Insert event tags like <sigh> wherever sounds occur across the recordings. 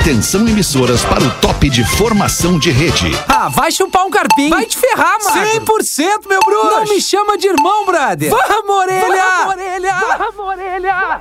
Atenção emissoras para o top de formação de rede. Ah, vai chupar um carpinho. Vai te ferrar, mano. 100%, meu bruxo! Não me chama de irmão, brother. Vamos, orelha! Vamos, orelha. Vamos, orelha!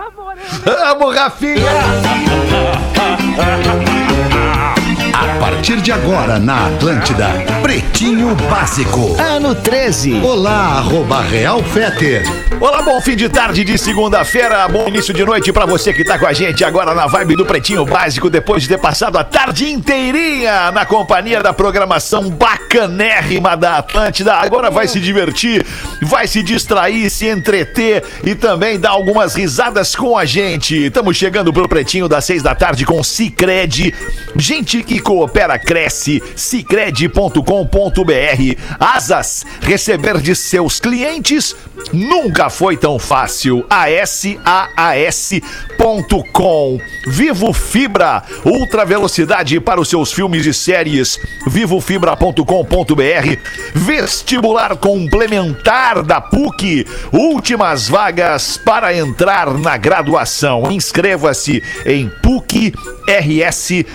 Vamos, Rafinha! <laughs> A partir de agora na Atlântida, Pretinho Básico. Ano 13. Olá, arroba Real Feter. Olá, bom fim de tarde de segunda-feira, bom início de noite pra você que tá com a gente agora na vibe do Pretinho Básico, depois de ter passado a tarde inteirinha na companhia da programação bacanérrima da Atlântida. Agora vai se divertir, vai se distrair, se entreter e também dar algumas risadas com a gente. Estamos chegando pro Pretinho das seis da tarde com Cicred. Gente que coopera, cresce. Cicred.com.br. Asas, receber de seus clientes nunca foi tão fácil. ASAAS.com. Vivo Fibra, ultra velocidade para os seus filmes e séries. Vivofibra.com.br. Vestibular complementar da PUC. Últimas vagas para entrar na graduação. Inscreva-se em PUC-RS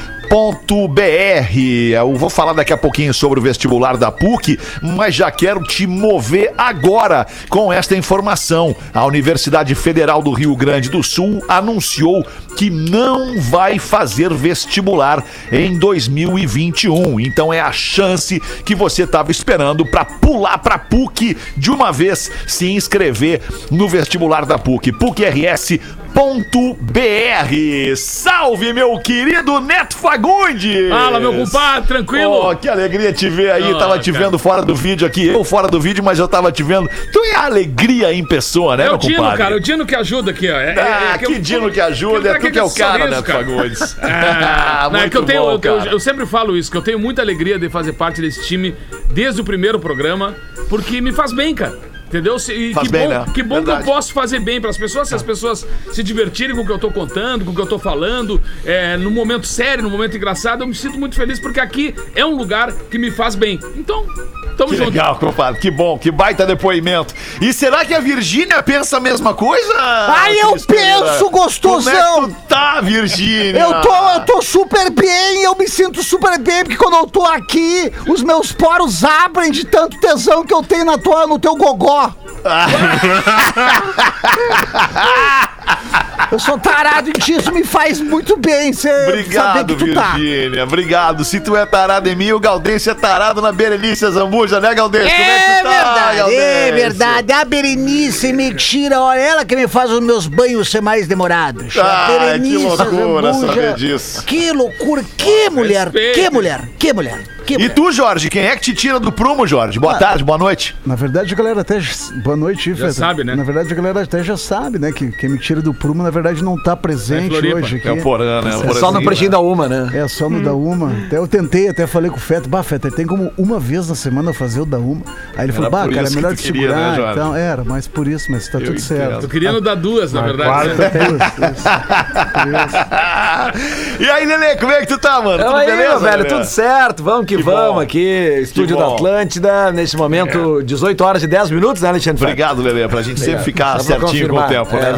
br Eu vou falar daqui a pouquinho sobre o vestibular da PUC, mas já quero te mover agora com esta informação. A Universidade Federal do Rio Grande do Sul anunciou que não vai fazer vestibular em 2021. Então é a chance que você estava esperando para pular para PUC de uma vez se inscrever no vestibular da PUC. PUC-RS br Salve, meu querido Neto Fagundes! Fala, meu compadre, tranquilo? Oh, que alegria te ver aí. Oh, tava te cara. vendo fora do vídeo aqui. Eu fora do vídeo, mas eu tava te vendo. Tu é alegria em pessoa, né, é meu o Dino, compadre? cara, o Dino que ajuda aqui, ó. É, Ah, é que eu- Dino que ajuda, é tu que é o cara, sorriso, Neto Fagundes. <laughs> Ah, não, é que eu tenho. bom, eu- cara. eu sempre falo isso, que eu tenho muita alegria de fazer parte desse time desde o primeiro programa, porque me faz bem, cara. Entendeu? E Faz que bem, bom, né? que, bom que eu Verdade. posso fazer bem para as pessoas, se as pessoas se divertirem com o que eu tô contando, com o que eu tô falando, é, no momento sério, no momento engraçado, eu me sinto muito feliz porque aqui é um lugar que me faz bem. Então, tamo Que junto. legal, compadre. Que bom, que baita depoimento. E será que a Virgínia pensa a mesma coisa? Ai, eu penso, gostosão. Como é que tu tá, Virgínia? Eu tô, eu tô super bem, eu me sinto super bem, porque quando eu tô aqui, os meus poros abrem de tanto tesão que eu tenho na tua, no teu gogó. Ah. <laughs> <laughs> eu sou tarado em ti, isso me faz muito bem cê saber Obrigado, que tu tá. Virgínia. Obrigado. Se tu é tarado em mim, o Galdêncio é tarado na Berenice Zambuja, né, Galdêncio? Como é É que tu tá, verdade, é Galdêncio? verdade. A Berenice me tira, olha, ela que me faz os meus banhos ser mais demorados. Ai, a Berenice que loucura Zambuja. saber disso. Que loucura, que mulher, respeito. que mulher, que mulher, que E tu, Jorge, quem é que te tira do prumo, Jorge? Boa tarde, boa noite. Na verdade, a galera até. Boa noite, Feta. sabe, né? Na verdade, a galera até já sabe, né? Que quem me tira do prumo, na verdade, não tá presente Floripa. hoje aqui. É o Porã, né? O É só no pretinho da uma, né? É só no da Uma. Até eu tentei, até falei com o Feta, bah, Feta, tem como uma vez na semana fazer o da Uma. Aí ele falou, bah, cara, é melhor que te queria, segurar. né, então, era, mas por isso, mas tá tudo entendo. certo. Eu queria no dar duas, na verdade. né? Quarta, isso, isso. <laughs> e aí, Lelê, como é que tu tá, mano? Tudo aí, beleza, velho, Lelê? tudo certo. Vamos que, Que vamos bom. aqui. Estúdio da. Atlântida, nesse momento, 18 horas e 10 minutos, né, Alexandre? Obrigado, Lelê, pra gente sempre ficar certinho com o tempo, É né?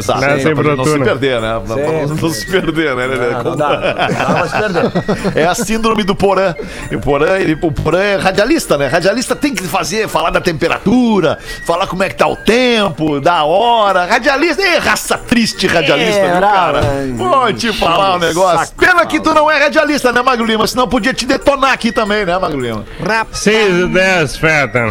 Exato. Não é pra sempre gente não se perder, né? Pra pra não se perder, né, Lelê? Ah, não dá, não dá pra se perder. É a síndrome do Porã. E o Porã, ele, o Porã é radialista, né? Radialista tem que fazer, falar da temperatura, falar como é que tá o tempo, da hora. Radialista, é raça triste radialista, É, viu, cara? brava. Vou te falar um negócio. Pena que tu não é radialista, né, Magro Lima? Senão podia te detonar aqui também, né, Magro Lima? 6 e 10, Feta.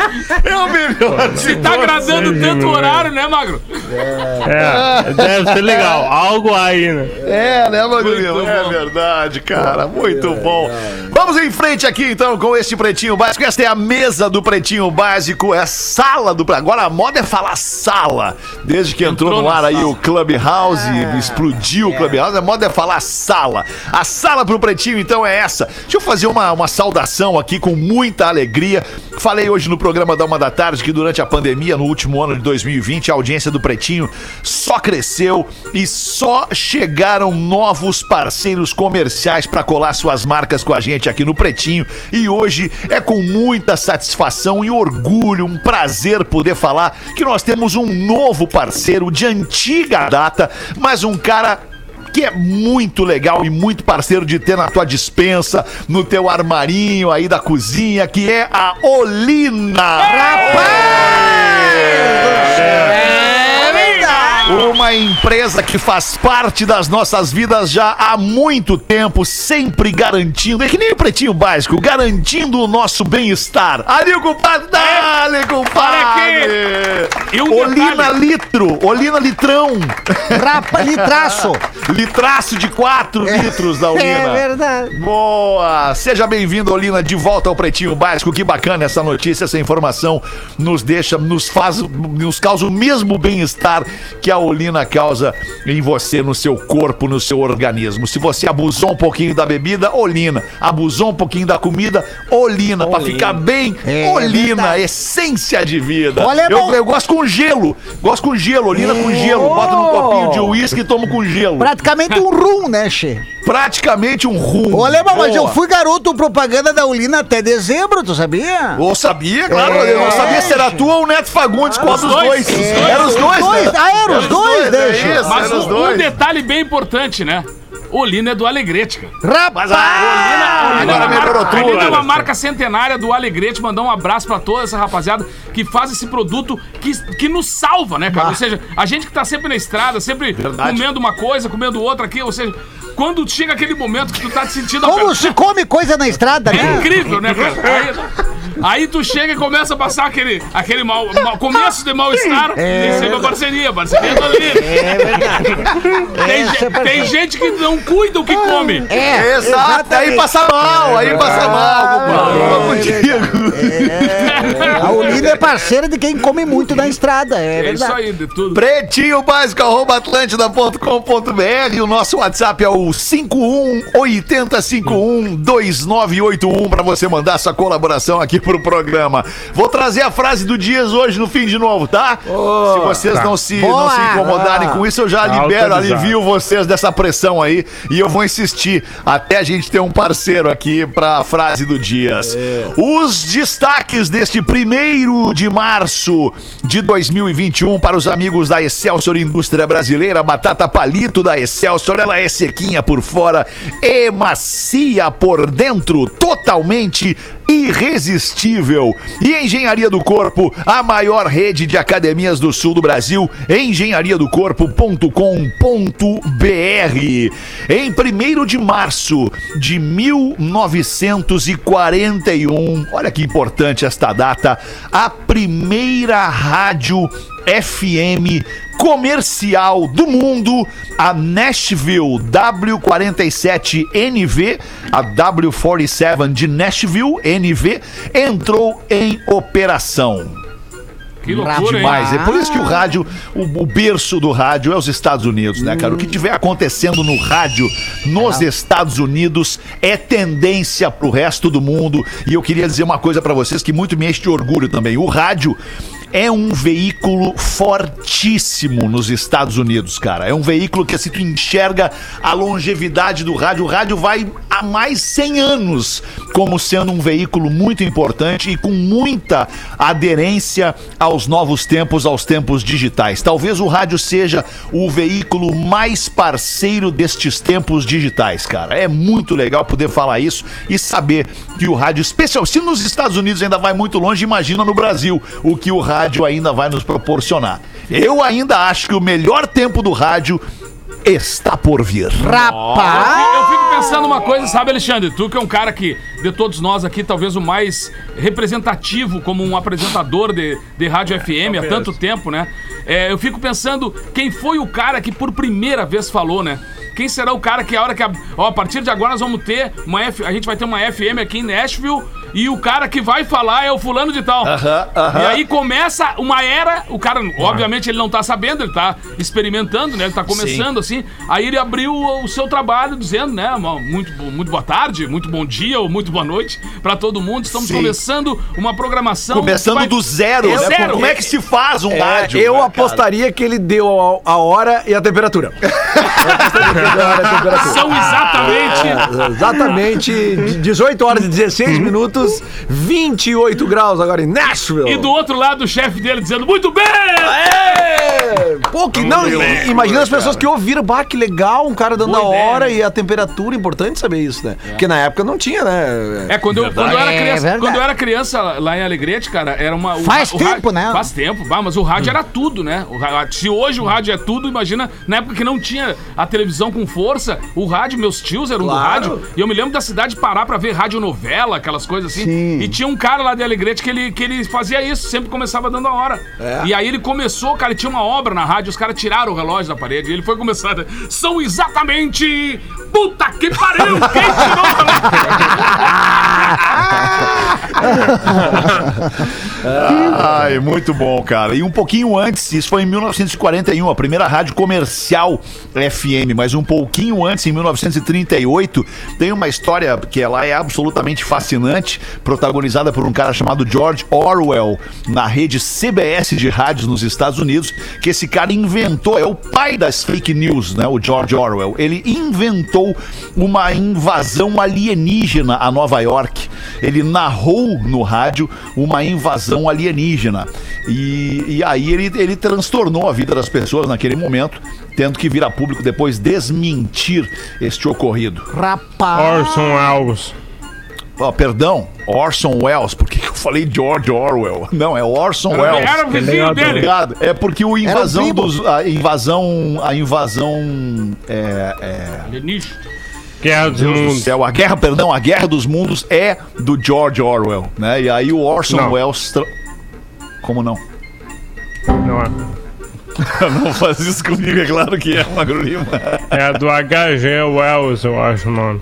<laughs> É o melhor. Se tá agradando Sim, tanto o horário, né, Magro? É, deve ser legal. Algo aí, né? É, né, Magro? É verdade, cara. Muito bom. Vamos em frente aqui, então, com este Pretinho Básico. Esta é a mesa do Pretinho Básico, é a sala do... Agora a moda é falar sala. Desde que entrou, Entrou no ar aí sala. o Clubhouse, explodiu o Clubhouse, a moda é falar sala. A sala pro Pretinho, então, é essa. Deixa eu fazer uma, uma saudação aqui com muita alegria. Falei hoje no programa da Uma da Tarde que durante a pandemia, no último ano de 2020, a audiência do Pretinho só cresceu e só chegaram novos parceiros comerciais para colar suas marcas com a gente aqui no Pretinho. E hoje é com muita satisfação e orgulho, um prazer poder falar que nós temos um novo parceiro de antiga data, mas um cara que é muito legal e muito parceiro de ter na tua dispensa, no teu armarinho aí da cozinha, que é a Olina. É verdade. Uma empresa que faz parte das nossas vidas já há muito tempo, sempre garantindo, é que nem o pretinho básico, garantindo o nosso bem-estar. Ali, compadre, dale, compadre! E um Olina detalhe. litro, Olina litrão, Rapa, litraço. <laughs> litraço de 4 litros da Olina. É verdade. Boa! Seja bem-vindo, Olina, de volta ao Pretinho Básico. Que bacana essa notícia, essa informação nos deixa, nos faz, nos causa o mesmo bem-estar que a Olina causa em você, no seu corpo, no seu organismo. Se você abusou um pouquinho da bebida, Olina. Abusou um pouquinho da comida, Olina. Pra ficar bem, É Olina, verdade. essência de vida. Olha, eu, bom. eu gosto com gelo. Gosto com gelo, Olina com gelo. Bota num copinho de uísque e tomo com gelo. Praticamente um rum, né, Che? Praticamente um rum. Ô, Alemão, mas eu fui garoto propaganda da Ulina até dezembro, tu sabia? Eu sabia, claro. É. eu não sabia se era tu ou o Neto Fagundes. Qual dos dois? dois. Era os dois, né? Ah, eram os dois, é deixa. isso, Mas era os um, dois. um detalhe bem importante, né? Olina é do Alegrete, cara. A Olina, Olina é agora uma melhorou marca, tudo. Olina é uma né? marca centenária do Alegrete. Mandar um abraço pra toda essa rapaziada que faz esse produto que, que nos salva, né, cara? Ou seja, a gente que tá sempre na estrada, sempre Verdade. comendo uma coisa, comendo outra aqui, ou seja, quando chega aquele momento que tu tá te sentindo Como se come coisa na estrada, É né? incrível, né, cara? Aí, aí tu chega e começa a passar aquele, aquele mal, mal- começo de mal-estar. É sempre a parceria, parceria do Olina. É verdade. Tem, Essa ge- é tem gente que não cuida o que come. É, Exato, aí passa mal, aí passa mal, contigo. A Ulina é parceira de quem come muito na estrada, é, É isso verdade. aí, de tudo. Pretinho básico, arroba atlântida.com.br. O nosso WhatsApp é o 5180512981 para você mandar sua colaboração aqui pro programa. Vou trazer a frase do Dias hoje no fim de novo, tá? se vocês não, se, não se incomodarem com isso, eu já libero, Autorizado. alivio vocês dessa pressão aí. E eu vou insistir até a gente ter um parceiro aqui pra frase do Dias. Os destaques deste primeiro de março de 2021 para os amigos da Excelsior Indústria Brasileira, batata palito da Excelsior, ela é sequinha por fora e macia por dentro, totalmente irresistível. E Engenharia do Corpo, a maior rede de academias do sul do Brasil, engenhariadocorpo.com.br. Em 1 de março de 1941, olha que importante esta data, a primeira rádio FM comercial do mundo, a Nashville W47NV, a W47 de Nashville NV, entrou em operação. Que loucura, hein? Demais. É por isso que o rádio, o, o berço do rádio é os Estados Unidos, né, cara? O que tiver acontecendo no rádio nos Estados Unidos é tendência pro resto do mundo. E eu queria dizer uma coisa pra vocês que muito me enche de orgulho também. O rádio é um veículo fortíssimo nos Estados Unidos, cara. É um veículo que assim tu enxerga a longevidade do rádio. O rádio vai há mais 100 anos como sendo um veículo muito importante e com muita aderência aos novos tempos, aos tempos digitais. Talvez o rádio seja o veículo mais parceiro destes tempos digitais, cara. É muito legal poder falar isso e saber que o rádio, especial, se nos Estados Unidos ainda vai muito longe, imagina no Brasil o que o rádio ainda vai nos proporcionar. Eu ainda acho que o melhor tempo do rádio está por vir. Rapaz! eu fico pensando uma coisa, sabe, Alexandre? Tu que é um cara que, de todos nós aqui, talvez o mais representativo como um apresentador de, de rádio FM há tanto tempo, né? É, eu fico pensando quem foi o cara que por primeira vez falou, né? Quem será o cara que a hora que a, ó, a partir de agora nós vamos ter uma F, a gente vai ter uma FM aqui em Nashville e o cara que vai falar é o fulano de tal. E aí começa uma era, o cara, obviamente, ele não tá sabendo, ele tá experimentando, né? Ele tá começando assim. Aí ele abriu o seu trabalho dizendo, né? Muito, muito boa tarde, muito bom dia ou muito boa noite pra todo mundo. Estamos Sim. começando uma programação. Começando vai- do zero, É né? zero. Como é que se faz um É, rádio? eu né, cara? apostaria que ele deu a, a hora e a temperatura. Eu apostaria que ele deu a hora e a temperatura. São exatamente. É, exatamente de 18 horas e 16 minutos, 28 graus agora em Nashville. E do outro lado, o chefe dele dizendo, muito bem! É, Pô, que não, Deus, imagina as pessoas que ouviram, bah, que legal, um cara dando Boa a ideia, hora né? e a temperatura, importante saber isso, né? Porque na época não tinha, né? É, quando eu, quando eu era É criança, verdade. quando eu era criança lá em Alegrete, cara, era uma. o Faz o tempo, rádio- né? Faz tempo, bah, mas o rádio era tudo, né? O se hoje o rádio é tudo, imagina, na época que não tinha a televisão com força, o rádio, meus tios eram Claro. do rádio, e eu me lembro da cidade parar pra ver radionovela, aquelas coisas assim. Sim. E tinha um cara lá de Alegrete que ele, que ele fazia isso, sempre começava dando a hora. É. E aí ele começou, cara, tinha uma obra na rádio, os caras tiraram o relógio da parede, e ele foi começar. São exatamente. Puta que pariu! Quem tirou o Ai, muito bom, cara. E um pouquinho antes, isso foi em 1941, a primeira rádio comercial FM, mas um pouquinho antes, em 1938, tem uma história que ela é absolutamente fascinante, protagonizada por um cara chamado George Orwell, na rede CBS de rádios nos Estados Unidos, que esse cara inventou, é o pai das fake news, né, o George Orwell. Ele inventou uma invasão alienígena a Nova York. Ele narrou no rádio uma invasão alienígena. E, e aí ele, ele transtornou a vida das pessoas naquele momento, tendo que vir a público depois desmentir este ocorrido. Rapaz. Orson Welles. Ó, perdão, Orson Welles. Por que que eu falei George Orwell? Não, é Orson Welles. Era o vizinho dele. Obrigado. É porque o invasão dos. A invasão. A invasão. É, é, Alienígena. Guerra dos Deus do Mundos. céu, a guerra, perdão, a guerra dos mundos é do George Orwell, né? E aí o Orson Não. Welles. tra- Como não? Não é. <laughs> Não faz isso comigo, é claro que é, Magro Lima. É do HG Wells, eu acho o nome.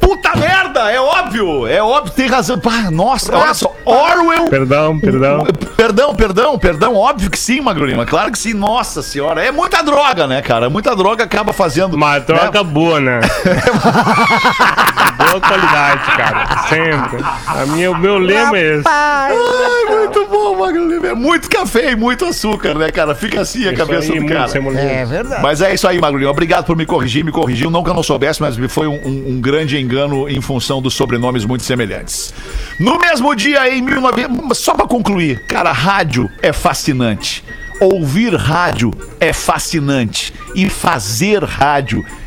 Puta merda, é óbvio, é óbvio, tem razão. Pá, nossa, olha só, Orwell. Perdão, perdão. Perdão, perdão, perdão, óbvio que sim, Magro Lima, claro que sim, nossa senhora. É muita droga, né, cara? Muita droga acaba fazendo. Mas né? troca boa, né? <laughs> boa qualidade, cara. Sempre. A minha, o meu lema é esse. Ai, muito bom, Lima. É muito café e muito açúcar, né, cara? Fica assim a Isso cabeça aí, do cara. É verdade. Mas é isso aí, Magro. Obrigado por me corrigir. Me corrigiu, não que eu não soubesse, mas me foi um, um- um grande engano em função dos sobrenomes muito semelhantes. No mesmo dia, em 19... Só pra concluir, cara, rádio é fascinante. Ouvir rádio é fascinante. E fazer rádio é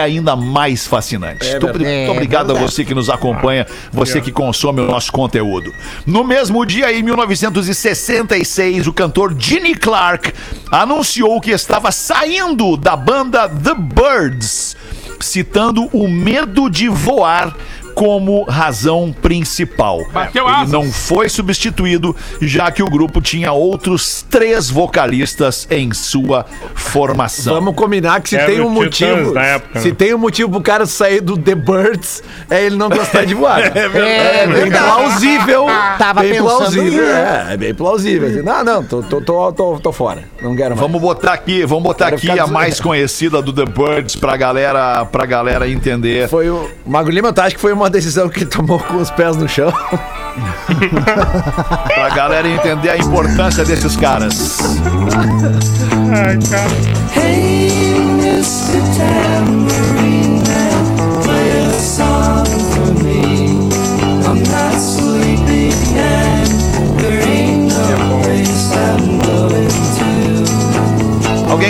ainda mais fascinante. Muito verdade. muito obrigado a É você que nos acompanha, você que consome o nosso conteúdo. No mesmo dia, em 1966, o cantor Gene Clark anunciou que estava saindo da banda The Birds, citando o medo de voar como razão principal. Bateu Ele asas. não foi substituído, já que o grupo tinha outros três vocalistas em sua formação. Vamos combinar que se Era tem um o Titãs motivo. da época, se né? tem um motivo pro cara sair do The Birds, é ele não gostar de voar. <laughs> É É bem plausível. Tava bem pensando plausível. nisso. É, é bem plausível. Assim, Não, não, tô, tô, tô, tô, tô fora. Não quero mais. Vamos botar aqui, vamos botar Quero aqui ficar a mais conhecida do The Birds pra galera, pra galera entender. Foi o. Mago Lima, tu acha que foi uma decisão que ele tomou com os pés no chão? <laughs> Pra galera entender a importância desses caras. Ai, cara. Alguém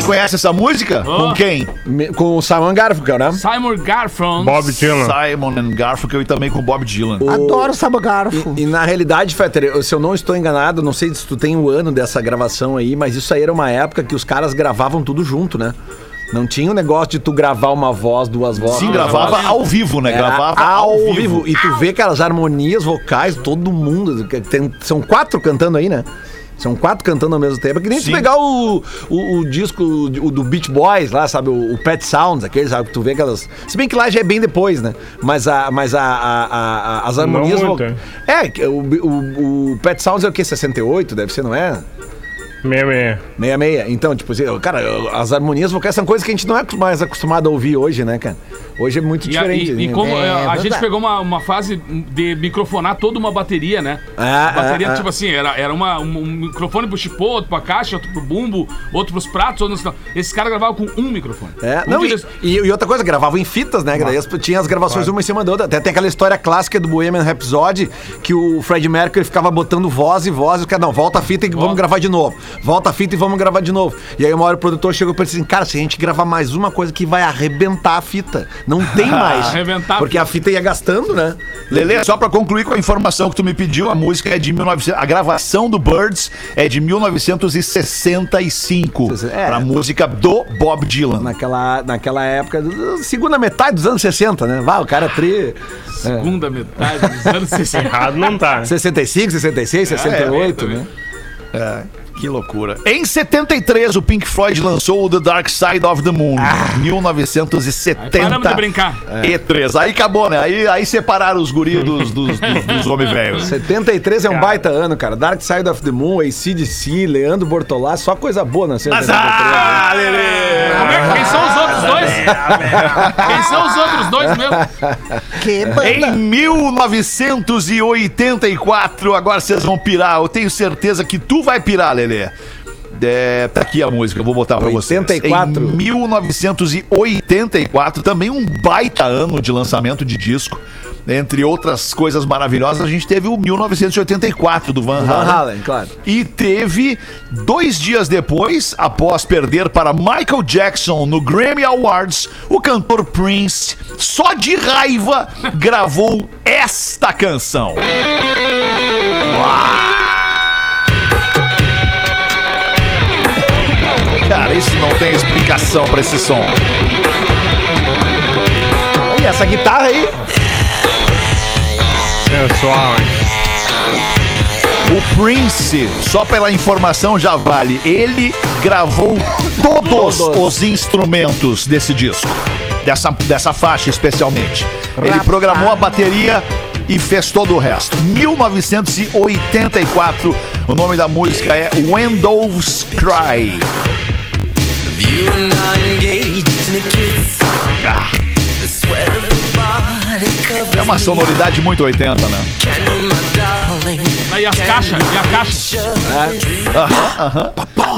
conhece essa música? Com quem? Me- Com o Simon Garfunkel, né? Simon Garfunkel. Bob Dylan. Simon and Garfunkel e também com Bob Dylan. Adoro sabogarfo. E, e na realidade, Fetter, eu- se eu não estou enganado, não sei se tu tem o ano dessa gravação aí, mas isso aí era uma época que os caras gravavam tudo junto, né? Não tinha o negócio de tu gravar uma voz, duas vozes. Sim, gravava ao vivo, né? Era Gravava ao vivo. E tu vê aquelas harmonias vocais, todo mundo. que tem- são quatro cantando aí, né? São quatro cantando ao mesmo tempo. É que nem se Sim. pegar o, o, o disco o do Beach Boys lá, sabe? O, o Pet Sounds, aqueles, sabe? Que tu vê aquelas. Se bem que lá já é bem depois, né? Mas, a, mas a, a- a- as harmonias. muito, vo- É, o, o, o Pet Sounds é o quê? 68? Deve ser, não é? Meia, meia. 66. Então, tipo assim, cara, as harmonias vocais são coisas que a gente não é mais acostumado a ouvir hoje, né, cara? Hoje é muito E, a- diferente. e- e né? como É, é, a gente pegou uma, uma fase de microfonar toda uma bateria, né? Ah, A bateria, ah, ah. tipo assim, era, era uma, um, um microfone pro chipô, outro pra caixa, outro pro bumbo, outro pros pratos, outro não. Esses caras gravavam com um microfone. É, Um não, e, e- e outra coisa, gravavam em fitas, né? Daí as- tinha as gravações uma em cima da outra. Até tem aquela história clássica do Bohemian Rhapsody, que o Fred Mercury ficava botando voz e voz, e o cara, não, volta a fita e vamos gravar de novo. Volta a fita e vamos gravar de novo. E aí uma hora o produtor chegou e disse assim, cara, se a gente gravar mais uma coisa que vai arrebentar a fita. Não tem <laughs> mais. Arrebentar Porque a fita ia gastando, né? Lele, só pra concluir com a informação que tu me pediu, a música é de 1900, a gravação do Birds é de 1965, É. pra música do Bob Dylan. Naquela, naquela época, segunda metade dos anos 60, né? Vai, o cara tri... Segunda metade dos anos 60. <laughs> Errado não tá. 65, 66, 68, é, né? É, que loucura. Em 73, o Pink Floyd lançou o The Dark Side of the Moon. 1970. Aí paramos de brincar. E3. Aí acabou, né? Aí, aí separaram os guris dos, dos, dos, dos homens velhos. <laughs> 73 é um baita ano, cara. Dark Side of the Moon, ACDC, Leandro Bortolá, só coisa boa na cena. Mas, ah, Lelê! É que- Quem são os outros dois? Quem são os outros dois mesmo? Que banda. Em 1984, agora vocês vão pirar. Eu tenho certeza que tu vai pirar, Lelê. É, tá aqui a música, eu vou botar pra vocês. 84. Em 1984, também um baita ano de lançamento de disco. Entre outras coisas maravilhosas, a gente teve o 1984 do Van Van Halen. Halen, claro. E teve, dois dias depois, após perder para Michael Jackson no Grammy Awards, o cantor Prince, só de raiva, gravou esta canção. Cara, isso não tem explicação pra esse som. E essa guitarra aí? Sensual, hein? O Prince, só pela informação já vale, ele gravou todos os instrumentos desse disco, dessa, dessa faixa especialmente. Ele programou a bateria e fez todo o resto. 1984, o nome da música é When Doves Cry. É uma sonoridade muito 80, né? Aí as caixas, e a caixa.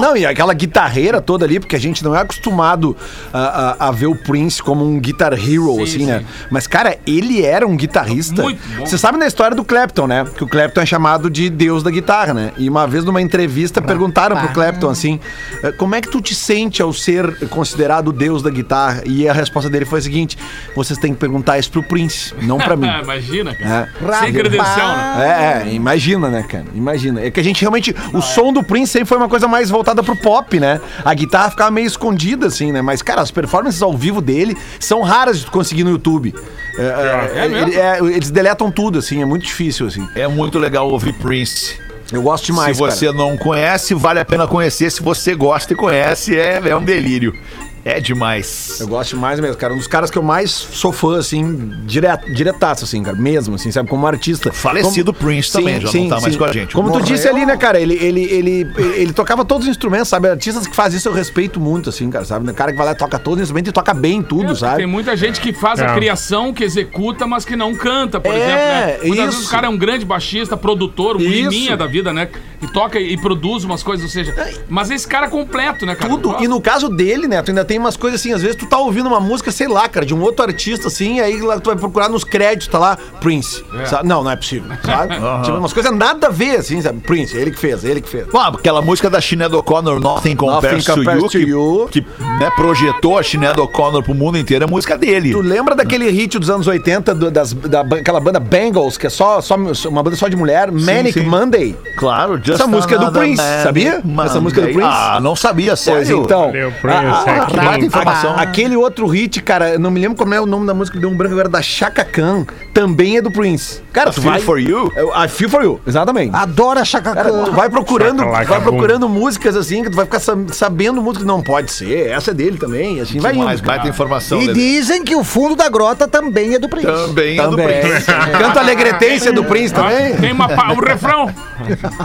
Não, e aquela guitarreira toda ali, porque a gente não é acostumado a, a- a ver o Prince como um guitar hero, Sim, assim, sim. né? Mas, cara, ele era um guitarrista. Você sabe na história do Clapton, né? Que o Clapton é chamado de deus da guitarra, né? E uma vez numa entrevista perguntaram pro Clapton assim: "Eh, como é que tu te sente ao ser considerado o deus da guitarra? E a resposta dele foi a seguinte: vocês têm que perguntar isso pro Prince, não pra mim. <laughs> Imagina, cara. É. Sem credencial, né? É, é, imagina, né, cara? Imagina. É que a gente realmente. O som do Prince sempre foi uma coisa mais voltada pro pop, né? A guitarra ficava meio escondida, assim, né? Mas, cara, as performances ao vivo dele são raras de tu conseguir no YouTube. É, é, É ele- é, eles deletam tudo, assim, é muito difícil, assim. É muito legal ouvir Prince. Eu gosto demais. Se você cara. não conhece, vale a pena conhecer. Se você gosta e conhece, é, é um delírio. É demais. Eu gosto demais mesmo, cara. Um dos caras que eu mais sou fã, assim, direto, diretaço, assim, cara. Mesmo, assim, sabe? Como artista. Falecido Prince também, já não tá mais com a gente. Como tu Morreu. disse ali, né, cara? Ele, ele, ele, ele, ele tocava todos os instrumentos, sabe? Artistas que fazem isso eu respeito muito, assim, cara, sabe? O cara que vai lá e toca todos os instrumentos e toca bem tudo, É, sabe? Tem muita gente que faz É. a criação, que executa, mas que não canta, por É, exemplo, né? Muitas vezes isso. o cara é um grande baixista, produtor, um liminha da vida, né? Que toca e produz umas coisas, ou seja... Mas esse cara é completo, né, cara? Tudo. E no caso dele, né, tu ainda tem umas coisas assim, às vezes tu tá ouvindo uma música, sei lá, cara, de um outro artista, assim, aí lá tu vai procurar nos créditos, tá lá, Prince. sabe? Não, não é possível, sabe? <laughs> Tipo, umas coisas nada a ver, assim, sabe? Prince, ele que fez, ele que fez. Ah, aquela música da Sinead O'Connor, Nothing Compares, Nothing Compares to You, You. que, que, né, projetou a Sinead O'Connor pro mundo inteiro, é música dele. Tu lembra daquele hit dos anos 80, do- das, da, aquela banda Bangles, que é só, só uma banda só de mulher, Manic sim. Monday? Claro, Just Essa música é do Prince, sabia? Essa música é do Prince? Ah, não sabia, Pois sério. então, Meu a, Prince, a- é aqui. Baita informação. A- Aquele outro hit, cara, eu não me lembro como é o nome da música, deu um branco agora, da Chaka Khan, também é do Prince. Cara, tu Feel vai... for You? Eu- I Feel For You, exatamente. Adora chacacã. Cara, tu vai procurando, vai procurando músicas assim, que tu vai ficar sab- sabendo música que não pode ser. Essa é dele também, assim vai Mais indo. baita informação. E Lelê. dizem que o fundo da grota também é do Prince. Também é do Também. Prince. <laughs> Canta Alegretência do Prince também. Tem uma, pa- o refrão.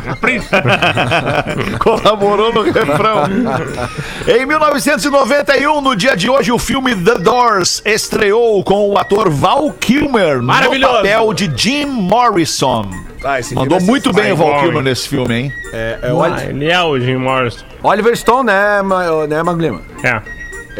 É <laughs> Prince. <laughs> Colaborou no refrão. em 1991, no dia de hoje, o filme The Doors estreou com o ator Val Kilmer no papel de Jim Morrison. Ah, esse Mandou é muito bem o Val Kilmer nesse filme, hein? É, é, Ah, Oli- ele é o Jim Morrison. Oliver Stone, né, né Maglima? É.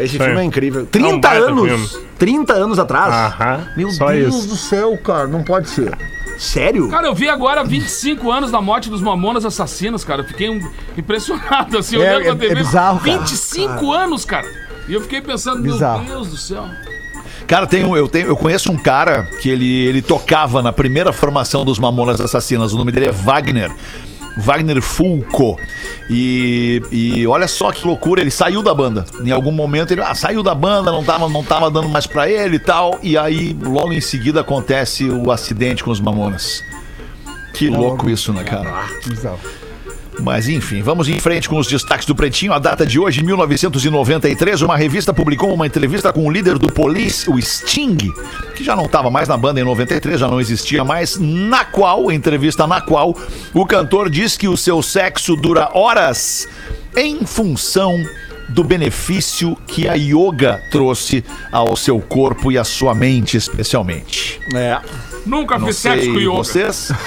Esse Sim. filme é incrível. É um 30 anos. filme. 30 anos atrás. Aham, Meu só Deus isso. do céu, cara, não pode ser. Sério? Cara, eu vi agora 25 anos da morte dos Mamonas Assassinos, cara. Eu fiquei um- impressionado, assim, É, olhando é- pra TV. é bizarro, cara. 25 anos, cara. E eu fiquei pensando, Bizarro. meu Deus do céu. Cara, tem um- eu, tenho, eu conheço um cara que ele, ele tocava na primeira formação dos Mamonas Assassinas. O nome dele é Wagner. Wagner Fulco. E, e olha só que loucura, ele saiu da banda. Em algum momento ele ah, saiu da banda, não tava, não tava dando mais pra ele e tal. E aí, logo em seguida, acontece o acidente com os Mamonas. Que louco isso, né, cara? Bizarro. Mas enfim, vamos em frente com os destaques do Pretinho. A data de hoje, 1993, uma revista publicou uma entrevista com o líder do Police, o Sting, que já não estava mais na banda em 93, já não existia mais, na qual, entrevista na qual, o cantor diz que o seu sexo dura horas em função do benefício que a yoga trouxe ao seu corpo e à sua mente, especialmente. É. Nunca Não fiz sexo com sei yoga. vocês. <laughs>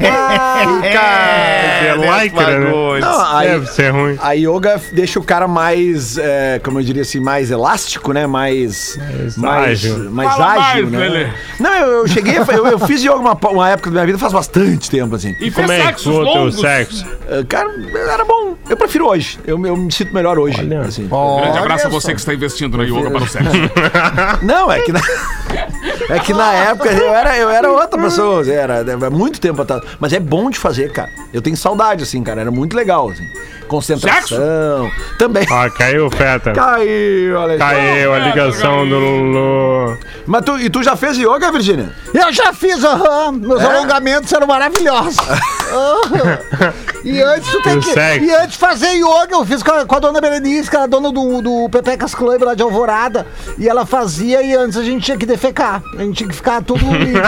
É lycra, né? Não, aí, Deve ser ruim. a yoga deixa o cara mais, é, como eu diria assim, mais elástico, né? Mais. Mais ágil. mais Fala ágil, mais, né? Lelê. Não, eu, eu cheguei, eu, eu fiz yoga uma, uma época da minha vida faz bastante tempo, assim. E Como fez é que foi o teu longos. sexo? É, Cara, era bom. Eu prefiro hoje. Eu, eu me sinto melhor hoje. Olha. assim. Grande abraço a você que está investindo na yoga para o <laughs> sexo. Não, é que na, <laughs> é que na época eu era, eu era outra pessoa, era, era muito tempo atrás. Mas é bom de fazer, cara. Eu tenho saudade, assim, cara. Era muito legal, assim. Concentração. Também. Ó, caiu o Feta. Caiu, aí. Caiu a ligação do Lulu. Mas tu, e tu já fez yoga, Virgínia? Eu já fiz, aham. Meus alongamentos eram maravilhosos. <laughs> Aham. E antes tu tem que. E antes fazer yoga, eu fiz com a, com a dona Berenice, que era dona do, do Pepecas Club lá de Alvorada. E ela fazia e antes a gente tinha que defecar. A gente tinha que ficar tudo <laughs> limpo.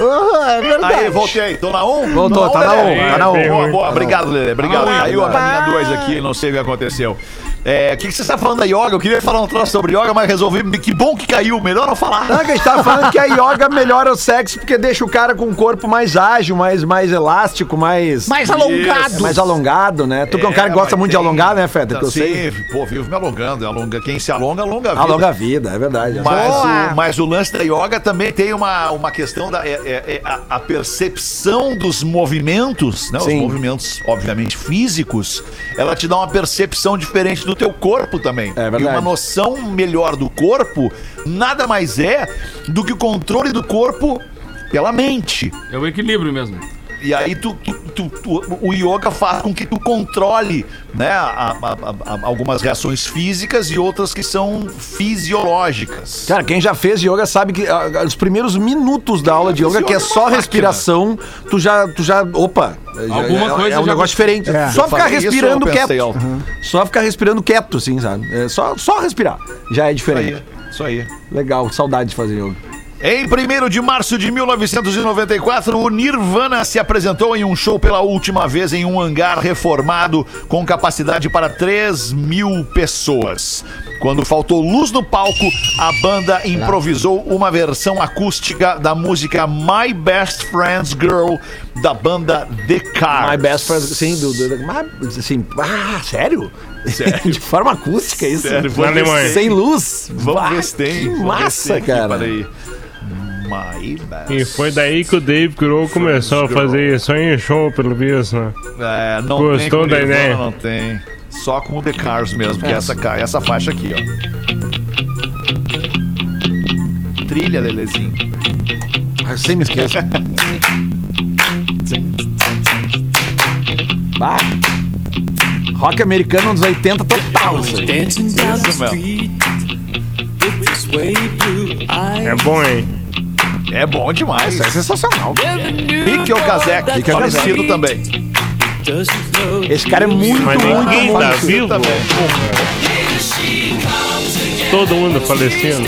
Aham, é verdade. Aí, voltei. Tô na 1? Voltou, tá na um, tá na um. Boa, boa. Obrigado, Lelê. Obrigado. Ah, Caiu a boa. 2 aqui, não sei o que aconteceu. É, O que, que você está falando da yoga? Eu queria falar um troço sobre yoga, mas resolvi. Que bom que caiu. Melhor não falar. Não, que a gente tava falando que a yoga melhora o sexo porque deixa o cara com um corpo mais ágil, mais, mais elástico, mais. Mais alongado. mais alongado, né? Tu que é um cara que gosta mas muito de tem- alongar, né, Feta? Que eu Sim, sei. pô, vivo me alongando. Alonga, quem se alonga, alonga a vida. Alonga a vida, é verdade. Mas o, mas o lance da yoga também tem uma, uma questão da é, é- é a, a percepção dos movimentos, né? Os Sim. movimentos, obviamente, físicos, ela te dá uma percepção diferente do teu corpo também. É verdade. E uma noção melhor do corpo nada mais é do que o controle do corpo pela mente. É o equilíbrio mesmo. E aí tu, tu- tu- tu- o yoga faz com que tu controle né, a- a- a- algumas reações físicas e outras que são fisiológicas. Cara, quem já fez yoga sabe que ah, os primeiros minutos da aula de yoga, que é só respiração, tu já, tu já, opa, Alguma é, coisa é um já- negócio diferente. É. Só Eu ficar isso, respirando eu quieto. alto. Só ficar respirando quieto, assim, sabe? É só, só respirar. Já é Isso diferente. aí, isso aí. Legal, saudade de fazer yoga. Em 1 de março de 1994, o Nirvana se apresentou em um show pela última vez em um hangar reformado com capacidade para 3 mil pessoas. Quando faltou luz no palco, a banda improvisou uma versão acústica da música My Best Friend's Girl da banda The Cars. My best friend, sim, do, do, do- mas, assim, ah, sério? Sério? <laughs> de forma acústica isso? Sério, se- Sem luz? Vamos ver se tem. Que massa, tem cara. peraí. My Best E foi daí que o Dave Grohl começou a fazer isso em show, pelo visto, né? É, não Gostou tem da ideia? Não tem. Só com o The Cars mesmo, que é essa, ca- essa faixa aqui, ó. Trilha, Lelezinho. Ah, Sem me esqueço. <laughs> Ah. Rock americano nos 80 total. isso. É bom, hein? É bom demais. É sensacional. Rick Okazek, Rick falecido também. Esse cara é muito, Mas muito, ninguém muito. tá vivo. também. Todo mundo falecendo.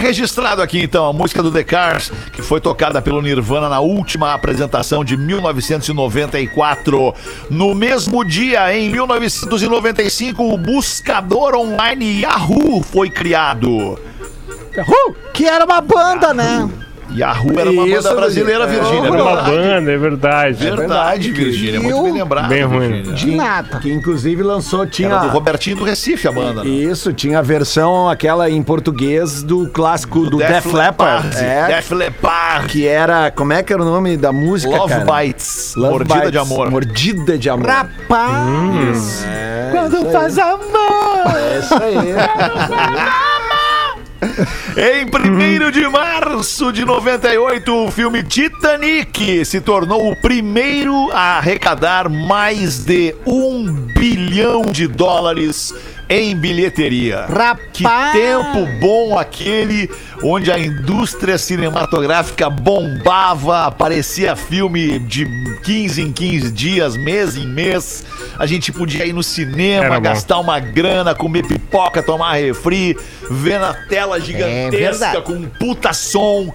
Registrado aqui então a música do The Cars, que foi tocada pelo Nirvana na última apresentação de 1994. No mesmo dia, em 1995, o buscador online Yahoo foi criado. Que era uma banda, né? Yahoo era uma Isso, banda brasileira, Virgínia. É Era uma banda, é verdade. Verdade, Virgínia. Muito bem lembrado. Bem ruim. De nada. Que inclusive lançou, Era do tinha... Robertinho do Recife a banda. né? Isso, tinha a versão aquela em português do clássico do, Def, Leppard. É, Def Leppard. que era... Como é que era o nome da música, Love cara? Bites. Love Mordida Bites, de amor. Mordida de amor. Rapaz. Quando faz amor. É isso aí. Em 1 de março de 98, o filme Titanic se tornou o primeiro a arrecadar mais de um bilhão de dólares em bilheteria. Rapaz. Que tempo bom aquele onde a indústria cinematográfica bombava, aparecia filme de 15 em 15 dias, mês em mês. A gente podia ir no cinema, Era bom. gastar uma grana, comer pipoca, tomar refri, ver na tela gigantesca verdade. com um puta som.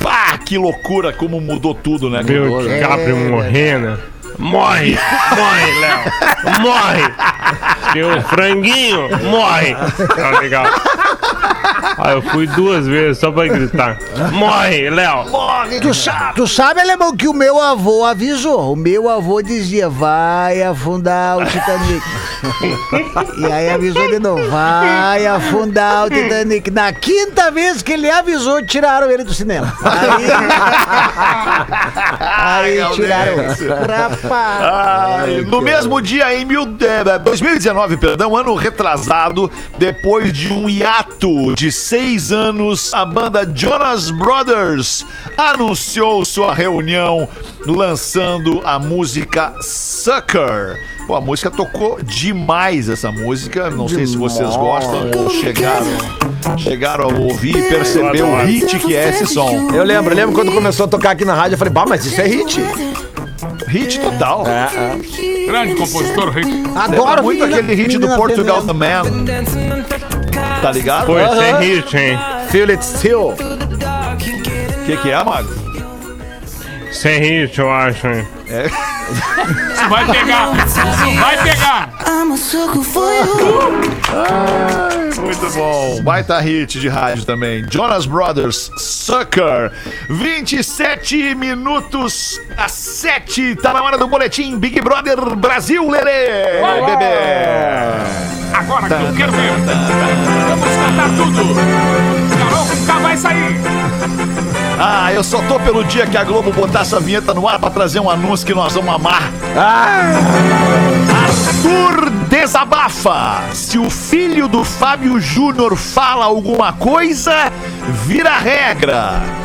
Pá, que loucura como mudou tudo, né? Ver o DiCaprio morrendo. Morre! Morre, Léo! Morre! Tem o franguinho! Morre! Tá legal. Ah, eu fui duas vezes só pra gritar. Morre, Léo! Morre, Tu, sa- tu sabe, alemão, que o meu avô avisou. O meu avô dizia, vai afundar o Titanic. <laughs> e aí avisou de novo, vai afundar o Titanic. Na quinta vez que ele avisou, tiraram ele do cinema. Aí, <laughs> aí tiraram ele. Rapaz. No mesmo dia, em mil, eh, 2019, perdão, ano retrasado, depois de um hiato de seis anos, a banda Jonas Brothers anunciou sua reunião lançando a música Sucker. Pô, a música tocou demais essa música. Não sei se vocês gostam ou chegaram, chegaram a ouvir e perceber o hit que é esse som. Eu lembro, eu lembro quando começou a tocar aqui na rádio, eu falei, bah, mas isso é hit. Hit total. Grande compositor. Lembra Adoro muito aquele hit do Portugal. The Man. Tá ligado? Esse é hit, hein? Feel it still. O que, que é, Mago? É hit, eu acho, hein? Isso <laughs> vai pegar. Vai pegar. <laughs> Muito bom. Baita hit de rádio também. Jonas Brothers, Sucker. 27 minutos a 7. Tá na hora do boletim Big Brother Brasil, Lelê. Bebê. Agora que eu quero ver. Vamos cantar tudo. Carol com K vai sair. Ah, eu só tô pelo dia que a Globo botar essa vinheta no ar pra trazer um anúncio que nós vamos amar. Arthur desabafa. Se o filho do Fábio Júnior fala alguma coisa, vira regra.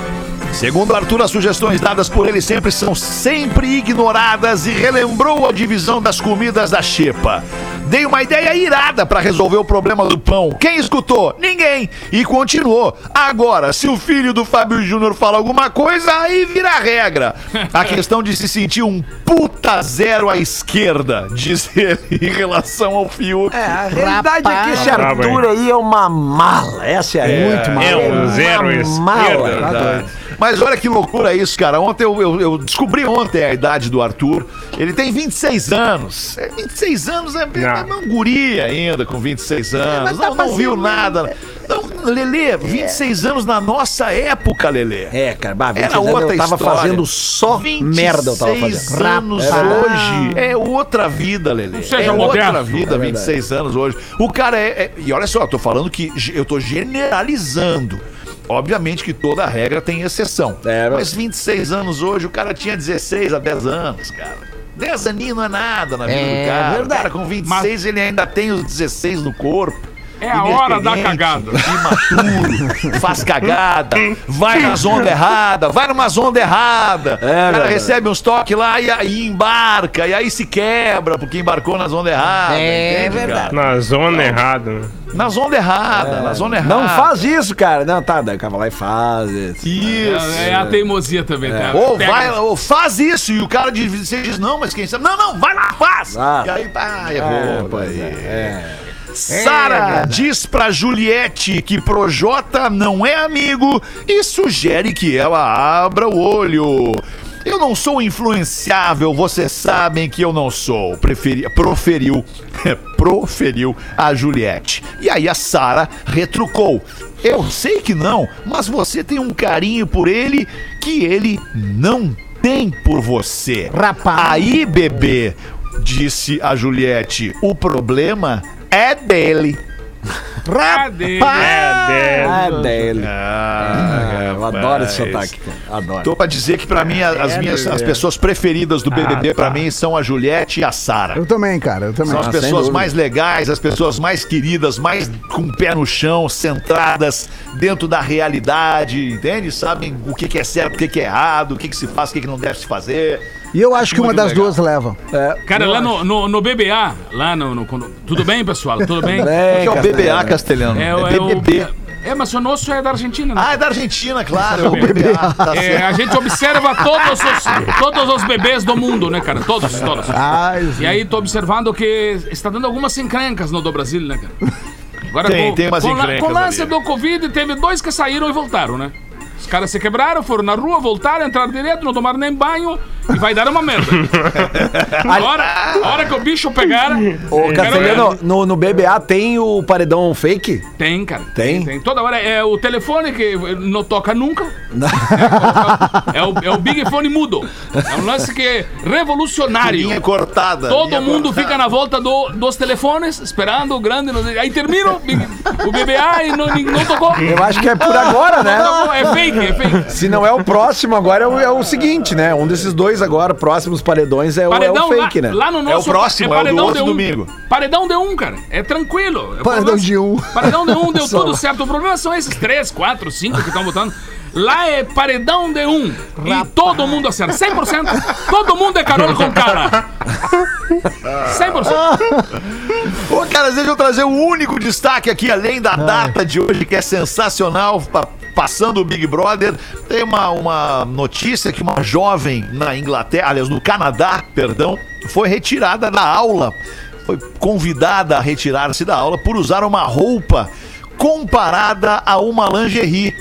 Segundo Arthur, as sugestões dadas por ele sempre são sempre ignoradas e relembrou a divisão das comidas da xepa. Dei uma ideia irada para resolver o problema do pão. Quem escutou? Ninguém. E continuou. Agora, se o filho do Fábio Júnior fala alguma coisa, aí vira regra. A questão de se sentir um puta zero à esquerda, diz ele, em relação ao Fiuk. É, a realidade é que esse Arthur aí é uma mala. Essa é, a Muito mal. É um zero à mala. esquerda. Mas olha que loucura isso, cara. Ontem eu, eu- eu descobri ontem a idade do Arthur. Ele tem 26 anos. É, 26 anos é, é Não. um guri ainda com 26 anos. mas tá Não, não viu fazendo- nada. Não, Lelê, 26 anos na nossa época, Lelê. É, cara, bah, Era 26 anos outra eu tava história. fazendo só 26 merda eu tava fazendo. anos Rapaz. hoje é outra vida, Lelê. seja é outra moderno. vida, 26 anos hoje. O cara é, é- E olha só, eu tô falando que eu tô generalizando. Obviamente que toda regra tem exceção. É, mas 26 anos hoje, o cara tinha 16 a 10 anos, cara. 10 aninhos não é nada na vida É do cara. verdade. O cara com 26, ele ainda tem os 16 no corpo. É a hora da cagada. Imaturo, faz cagada, vai nas ondas erradas, vai numas ondas erradas. o cara recebe uns toques lá e aí embarca, e aí se quebra porque embarcou nas ondas erradas. É entende, verdade. Na zona errada, né? cara? Na zona errada, na zona errada. Não faz isso, cara. Não, tá, daí o cara vai lá e faz. isso. Isso. É a teimosia também, tá? Ou Pega- vai, ou faz isso, e o cara diz, você diz, não, mas quem sabe? Não, não, vai lá, faz! Ah. E aí, pá, errou. É, é. Sara diz pra Juliette que Projota não é amigo e sugere que ela abra o olho. Eu não sou influenciável, vocês sabem que eu não sou. Preferi, proferiu, <laughs> proferiu a Juliette. E aí a Sara retrucou. Eu sei que não, mas você tem um carinho por ele que ele não tem por você. Rapaz. Aí, bebê, disse a Juliette, o problema é dele. Cadê? É, Ah, dele. Ah, Eu adoro esse sotaque, cara. Adoro. Tô pra dizer que pra mim a- as minhas as pessoas preferidas do BBB pra mim são a Juliette e a Sara. Eu também, cara, eu também. São as Ah, pessoas mais legais, as pessoas mais queridas, mais com o pé no chão, centradas dentro da realidade, entende? Sabem o que, que é certo, o que, que é errado, o que, que se faz, o que, que não deve se fazer. E eu acho que uma das legal. duas leva. Cara, lá no, no, no BBA, lá no, no- Tudo bem, pessoal? Tudo bem? <laughs> O que é o BBA castelhano? É, o- É é o- BBB. É, mas o nosso é da Argentina, né? Ah, é da Argentina, claro. É o <laughs> BBA. Tá É, a gente observa todos os, todos os bebês do mundo, né, cara? Todos, todos. Ah, E aí tô observando que está dando algumas encrencas no do Brasil, né, cara? Agora, Tem, tem umas com, encrencas com o lance ali. do Covid, teve dois que saíram e voltaram, né? Os caras se quebraram, foram na rua, voltaram, entraram direto, não tomaram nem banho e vai dar uma merda. <laughs> A hora, a hora que o bicho pegar. Ô, Castelhano, no, no BBA tem o paredão fake? Tem, cara. Tem? Tem. Toda hora. É o telefone que não toca nunca. <laughs> É o, é o Big Fone mudo. É um lance que é revolucionário. Linha cortada. Todo linha mundo cortada. fica na volta do- dos telefones, esperando o grande. Aí termina o, Big- o BBA e não, não tocou. Eu acho que é por agora, né? Não é fake, é fake. Se não é o próximo, agora é o, é o seguinte, né? Um desses dois agora, próximos paredões, é o, é o Paredão fake, lá, né? lá no nosso. próximo, é o do paredão outro de um. domingo. Paredão de um, cara. É tranquilo. É Paredão lance- de um. Paredão de um deu <laughs> Só. tudo certo. O problema são esses três, quatro, cinco que estão botando. Lá é paredão de um. E todo mundo acerta. 100%. Todo mundo é Carol com cara. 100%. Ô, cara, deixa eu trazer o único destaque aqui, além da data de hoje, que é sensacional, passando o Big Brother. Tem uma, uma notícia que uma jovem na Inglaterra, aliás, no Canadá, perdão, foi retirada da aula. Foi convidada a retirar-se da aula por usar uma roupa comparada a uma lingerie.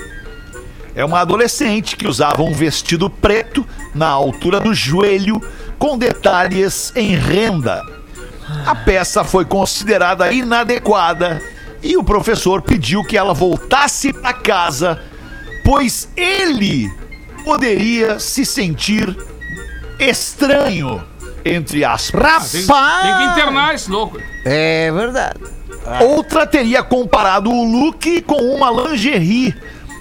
É uma adolescente que usava um vestido preto na altura do joelho, com detalhes em renda. A peça foi considerada inadequada e o professor pediu que ela voltasse para casa, pois ele poderia se sentir estranho, entre aspas. Tem, tem que internar esse louco. É verdade. Outra teria comparado o look com uma lingerie.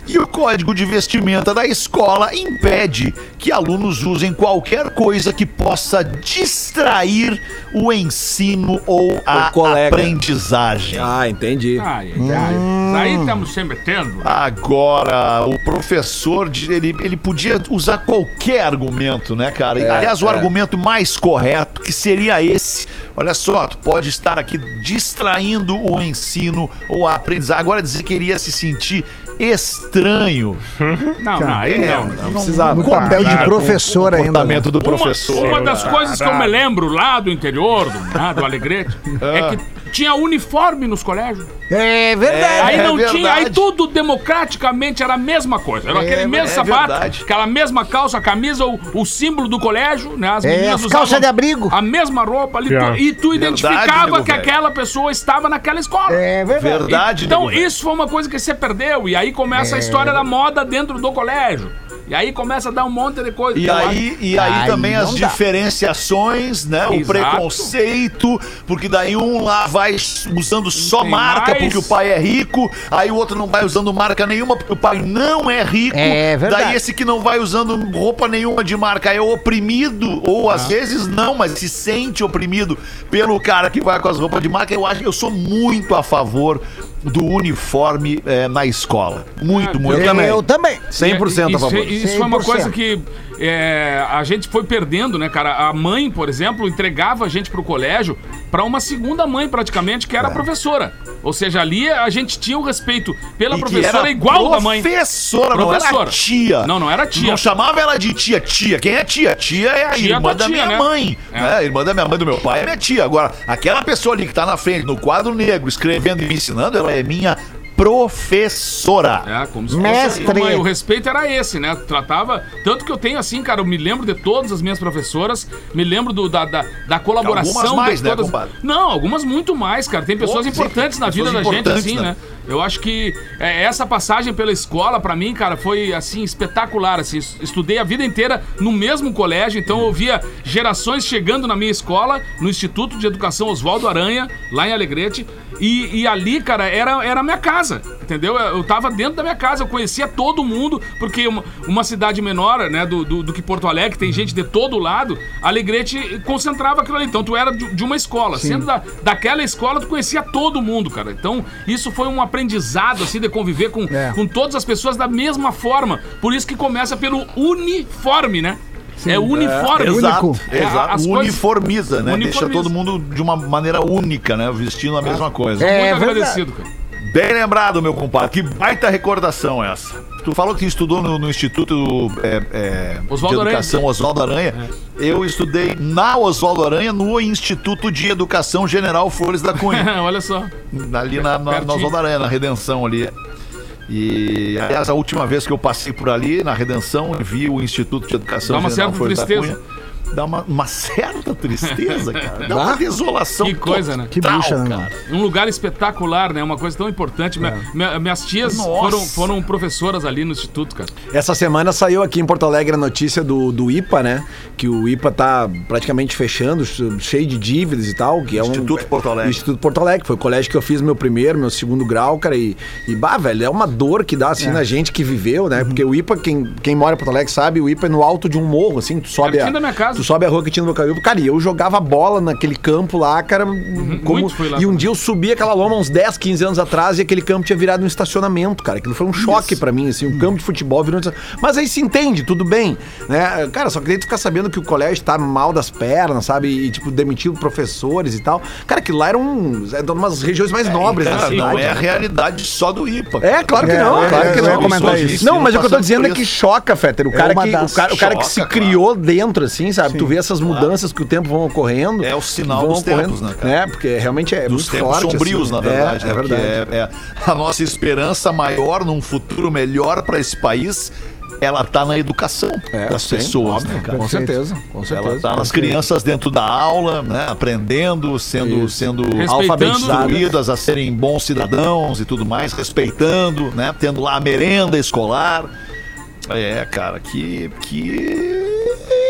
E o código de vestimenta da escola impede que alunos usem qualquer coisa que possa distrair o ensino ou a aprendizagem. Ah, entendi. Ai, ai, ai. Aí estamos se metendo. Agora, o professor, ele, ele podia usar qualquer argumento, né, cara? E, Aliás, o argumento mais correto, que seria esse. Olha só, tu pode estar aqui distraindo o ensino ou a aprendizagem. Agora, dizer que iria se sentir estranho. <laughs> Não, não, aí não. Não precisava. No papel de professor ainda. né? comportamento do Uma, professor. uma das coisas que eu me lembro lá do interior, do, né, do Alegrete, <laughs> é que tinha uniforme nos colégios. É verdade. Aí É não tinha, verdade. aí tudo democraticamente era a mesma coisa. Era aquele mesmo é sapato, verdade. aquela mesma calça, camisa, o, o símbolo do colégio, né? As É, meninas as usavam calças de abrigo. A mesma roupa ali. Tu- e tu Verdade, identificava nego que aquela pessoa estava naquela escola. É verdade. Verdade, Então, isso foi uma coisa que você perdeu. E aí começa É. a história da moda dentro do colégio. E aí começa a dar um monte de coisa. E aí, e aí Aí também as dá. diferenciações, né? O Exato. preconceito, porque daí um lá vai usando só Tem marca mais. porque o pai é rico, aí o outro não vai usando marca nenhuma porque o pai não é rico. É verdade. Daí esse que não vai usando roupa nenhuma de marca é oprimido, ou às Ah. vezes não, mas se sente oprimido pelo cara que vai com as roupas de marca. Eu acho que eu sou muito a favor do uniforme eh, na escola. Muito, Ah, muito. eu também. Eu também. 100% a isso, favor. Isso foi uma 100%. coisa que é, a gente foi perdendo, né, cara? A mãe, por exemplo, entregava a gente pro colégio pra uma segunda mãe, praticamente, que É. era a professora. Ou seja, ali a gente tinha o respeito pela E professora era igual da mãe. Professora, não era Professora. tia. Não, não era tia. Não chamava ela de tia. Tia, quem é tia? Tia é a Tia irmã da tia, minha né? mãe. É. É. a irmã da minha mãe, do meu pai, é minha tia. Agora, aquela pessoa ali que tá na frente, no quadro negro, escrevendo e me ensinando, ela é minha professora. É, como se Mestre. fosse mãe. O respeito era esse, né? Tratava. Tanto que eu tenho assim, cara, eu me lembro de todas as minhas professoras, me lembro do, da, da, da colaboração Algumas mais, de né, todas. compadre? Não, algumas muito mais, cara. Tem pessoas Pô, sim, importantes na vida pessoas da gente, assim, né? né? Eu acho que é, essa passagem pela escola, pra mim, cara, foi, assim, espetacular, assim. Es- Estudei a vida inteira no mesmo colégio, então eu via gerações chegando na minha escola, no Instituto de Educação Oswaldo Aranha, lá em Alegrete, e, e ali, cara, era, era a minha casa, entendeu? Eu tava dentro da minha casa, eu conhecia todo mundo, porque uma, uma cidade menor, né, do, do, do que Porto Alegre, tem gente de todo lado, Alegrete concentrava aquilo ali. Então tu era de, de uma escola. Sendo da, daquela escola, tu conhecia todo mundo, cara. Então isso foi um aprendizado, assim, de conviver com, É. com todas as pessoas da mesma forma. Por isso que começa pelo uniforme, né? é uniforme. Exato, Único. É, exato. as coisas- Uniformiza, né? Uniformiza. Deixa todo mundo de uma maneira única, né? Vestindo a mesma coisa. É Muito verdade. agradecido, cara. Bem lembrado, meu compadre. Que baita recordação essa. Tu falou que estudou no, no Instituto é, é, de Educação Oswaldo Aranha. Eu estudei na Oswaldo Aranha no Instituto de Educação General Flores da Cunha. <laughs> Olha só. ali na, na, na. Oswaldo Aranha, na Redenção ali. E, aliás, a última vez que eu passei por ali, na Redenção, vi o Instituto de Educação Dá uma General certa Flores da tristeza. Cunha. Dá uma, uma certa tristeza, cara. Dá uma desolação. Que coisa, né? Que total, bucha, né, cara. Um lugar espetacular, né? Uma coisa tão importante. Minha- minha- minhas tias foram, foram professoras ali no instituto, cara. Essa semana saiu aqui em Porto Alegre a notícia do, do IPA, né? Que o IPA tá praticamente fechando, cheio de dívidas e tal. Que é um, Instituto Porto Alegre. Instituto Porto Alegre. Foi o colégio que eu fiz meu primeiro, meu segundo grau, cara. E, e bah, velho, é uma dor que dá assim na gente que viveu, né? Porque o IPA, quem, quem mora em Porto Alegre sabe, o IPA é no alto de um morro, assim. Tu sobe, Pertinho a, da minha casa. Tu sobe a rua que tinha no Bocaíba. Cara, e eu jogava bola naquele campo lá, cara. como, Uhum, muito fui lá e um dia eu subi aquela loma uns 10, 15 anos atrás e aquele campo tinha virado um estacionamento, cara. Aquilo foi um choque pra mim, assim, um campo de futebol virou um estacionamento. Mas aí se entende, tudo bem, né? Cara, só que daí tu ficar sabendo que o colégio tá mal das pernas, sabe? E, tipo, demitindo professores e tal. Cara, aquilo lá era um. Era umas regiões mais nobres da Cara, cidade. não é a né? realidade só do IPA. É, claro que É, não, é, claro que eu ia não. comentar isso. Não, mas o que eu tô dizendo é que choca, Fetter. O cara, que, o cara, o cara que se claro. criou dentro, assim, sabe? Tu vê essas mudanças que o tempo vão ocorrendo. É o sinal vão dos tempos, né, cara? É, porque realmente é Dos tempos forte, sombrios, assim. na verdade. É, é né? Verdade. É, é a nossa esperança maior num futuro melhor para esse país. Ela tá na educação É, das sim, pessoas, óbvio, né, cara? Com certeza, com Ela certeza. tá nas crianças dentro da aula, né? Aprendendo, sendo, Isso. sendo alfabetizadas, instruídas a serem bons cidadãos e tudo mais, respeitando, né? Tendo lá a merenda escolar. É, cara, que. Que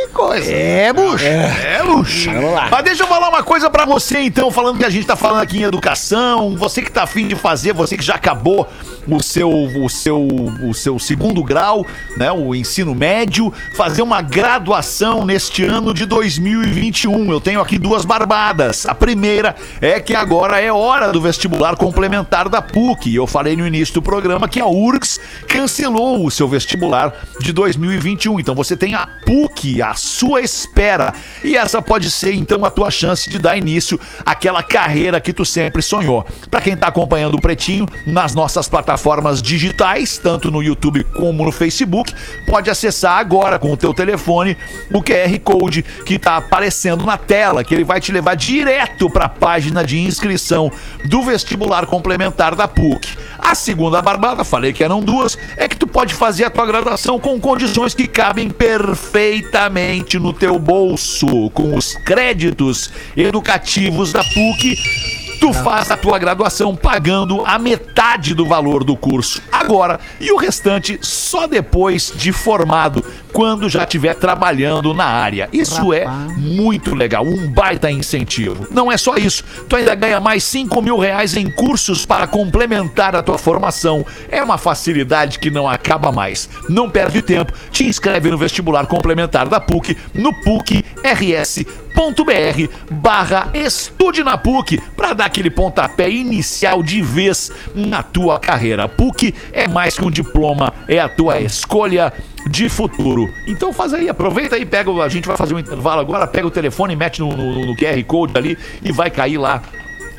coisa. É, bucha. É, luxo. Mas deixa eu falar uma coisa pra você, então, falando que a gente tá falando aqui em educação, você que tá afim de fazer, você que já acabou o seu, o seu, o seu segundo grau, né, o ensino médio, fazer uma graduação neste ano de 2021. Eu tenho aqui duas barbadas. A primeira é que agora é hora do vestibular complementar da PUC. Eu falei no início do programa que a URGS cancelou o seu vestibular de 2021. Então você tem a PUC à sua espera. E essa pode ser então a tua chance de dar início àquela carreira que tu sempre sonhou. Para quem tá acompanhando o Pretinho nas nossas plataformas digitais, tanto no YouTube como no Facebook, pode acessar agora com o teu telefone o QR Code que tá aparecendo na tela, que ele vai te levar direto para a página de inscrição do vestibular complementar da PUC. A segunda barbada, falei que eram duas, é que tu pode fazer a tua graduação com condições que cabem perfeitamente no teu bolso, com os créditos educativos da PUC Tu faz a tua graduação pagando a metade do valor do curso agora e o restante só depois de formado, quando já estiver trabalhando na área. Isso é muito legal, um baita incentivo. Não é só isso, tu ainda ganha mais 5 mil reais em cursos para complementar a tua formação. É uma facilidade que não acaba mais. Não perde tempo, te inscreve no vestibular complementar da PUC no PUC RS br barra estude na PUC para dar aquele pontapé inicial de vez na tua carreira. PUC é mais que um diploma, é a tua escolha de futuro. Então faz aí, aproveita aí, pega, a gente vai fazer um intervalo agora, pega o telefone, mete no, no- no QR Code ali e vai cair lá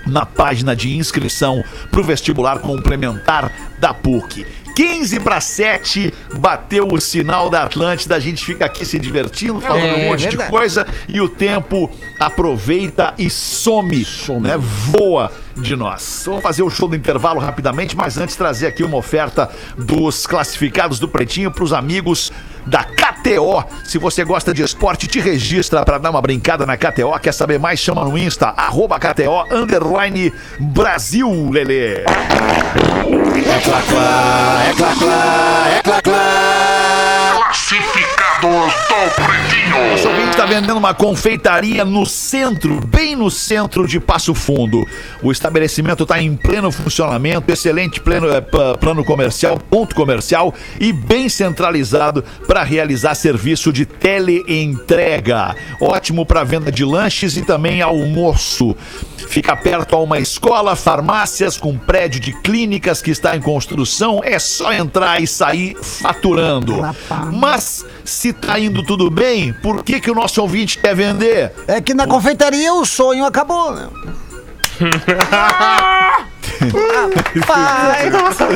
na página de inscrição para o vestibular complementar da PUC. 15 para 7, bateu o sinal da Atlântida, a gente fica aqui se divertindo, falando É, um monte verdade. de coisa e o tempo aproveita e some, né? Voa de nós. Vamos fazer o show do intervalo rapidamente, mas antes trazer aqui uma oferta dos classificados do Pretinho para os amigos da KTO. Se você gosta de esporte, te registra para dar uma brincada na KTO. Quer saber mais? Chama no Insta, arroba KTO, underline Brasil, Lelê. Nosso está vendendo uma confeitaria no centro, bem no centro de Passo Fundo. O estabelecimento está em pleno funcionamento, excelente pleno, eh, plano comercial, ponto comercial e bem centralizado para realizar serviço de teleentrega. Ótimo para venda de lanches e também almoço. Fica perto a uma escola, farmácias com prédio de clínicas que está em construção. É só entrar e sair faturando. Mas se tá indo tudo bem, por que, que o nosso ouvinte quer vender? É que na confeitaria o sonho acabou, né? Pai,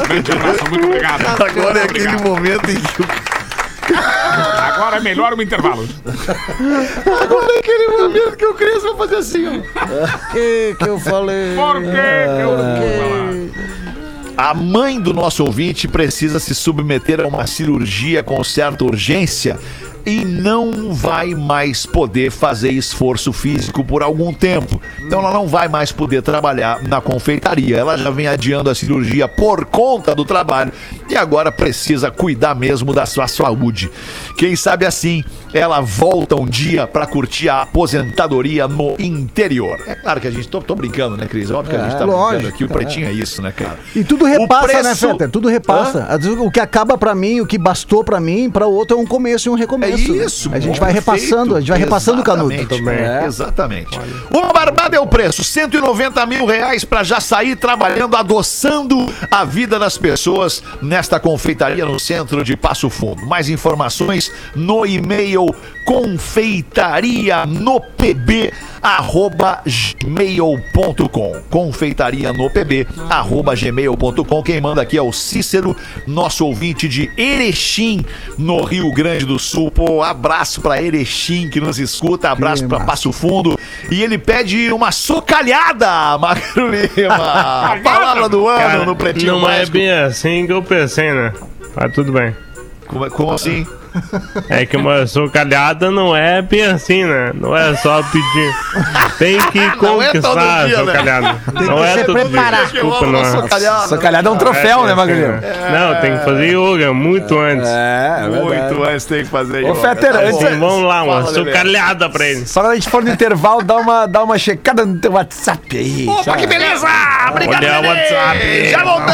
Grande abraço, muito obrigado. Agora é aquele Obrigado. momento em que o <laughs> Agora é melhor o intervalo. Agora é aquele momento que o Cris vai fazer assim, ó. que que eu falei? Por que que eu vou falar? A mãe do nosso ouvinte precisa se submeter a uma cirurgia com certa urgência e não vai mais poder fazer esforço físico por algum tempo. Então ela não vai mais poder trabalhar na confeitaria. Ela já vem adiando a cirurgia por conta do trabalho e agora precisa cuidar mesmo da sua saúde. Quem sabe assim ela volta um dia para curtir a aposentadoria no interior. É claro que a gente tô, tô brincando, né, Cris? Óbvio que a gente tá brincando lógico, aqui. O pretinho é isso, né, cara? E tudo repassa, O né, preço- Fetter? Tudo repassa. Vezes, O que acaba pra mim, o que bastou pra mim, pra outro é um começo e um É recomeço. né? Isso, A gente vai repassando, a gente vai repassando o canudo também. é, Exatamente. Uma barbada é o preço, 190 mil reais pra já sair trabalhando, adoçando a vida das pessoas nesta confeitaria no centro de Passo Fundo. Mais informações no e-mail confeitaria no pb arroba gmail.com confeitaria no pb arroba gmail.com quem manda aqui é o Cícero nosso ouvinte de Erechim no Rio Grande do Sul pô abraço pra Erechim que nos escuta abraço pra Passo Fundo e ele pede uma socalhada <laughs> Magro Lima palavra do ano Cara, no Pretinho não é Básico. bem assim que eu pensei, né? Mas tudo bem. como, como assim? É que uma socalhada não é bem assim, né? Não é só pedir. Tem que é conquistar dia, a né? socalhada. Não é se todo preparar. dia. Desculpa, não é. socalhada. Socalhada é um troféu, É, né, é Magrinho? né? Não, tem que fazer yoga muito antes. É, Muito antes tem que fazer Ô, yoga. Fetter, Tá antes- vamos lá, uma Fala, Lelê. socalhada pra ele. Só quando a gente for no intervalo, dá uma, dá uma checada no teu WhatsApp aí. Opa, que beleza! Obrigado, Olha o. WhatsApp. Já voltamos!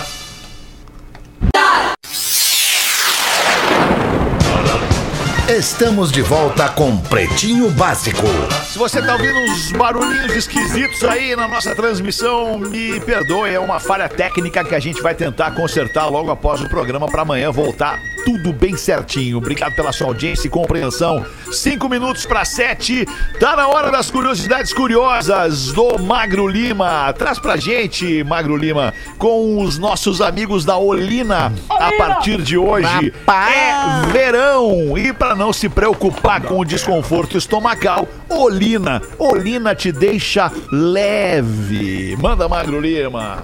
Estamos de volta com Pretinho Básico. Se você tá ouvindo uns barulhinhos esquisitos aí na nossa transmissão, me perdoe, é uma falha técnica que a gente vai tentar consertar logo após o programa para amanhã voltar tudo bem certinho. Obrigado pela sua audiência e compreensão. Cinco minutos para sete, tá na hora das curiosidades curiosas do Magro Lima. Traz pra gente, Magro Lima, com os nossos amigos da Olina, a partir de hoje. É verão e para não se preocupar com o desconforto estomacal, Olina, Olina te deixa leve. Manda Magro Lima.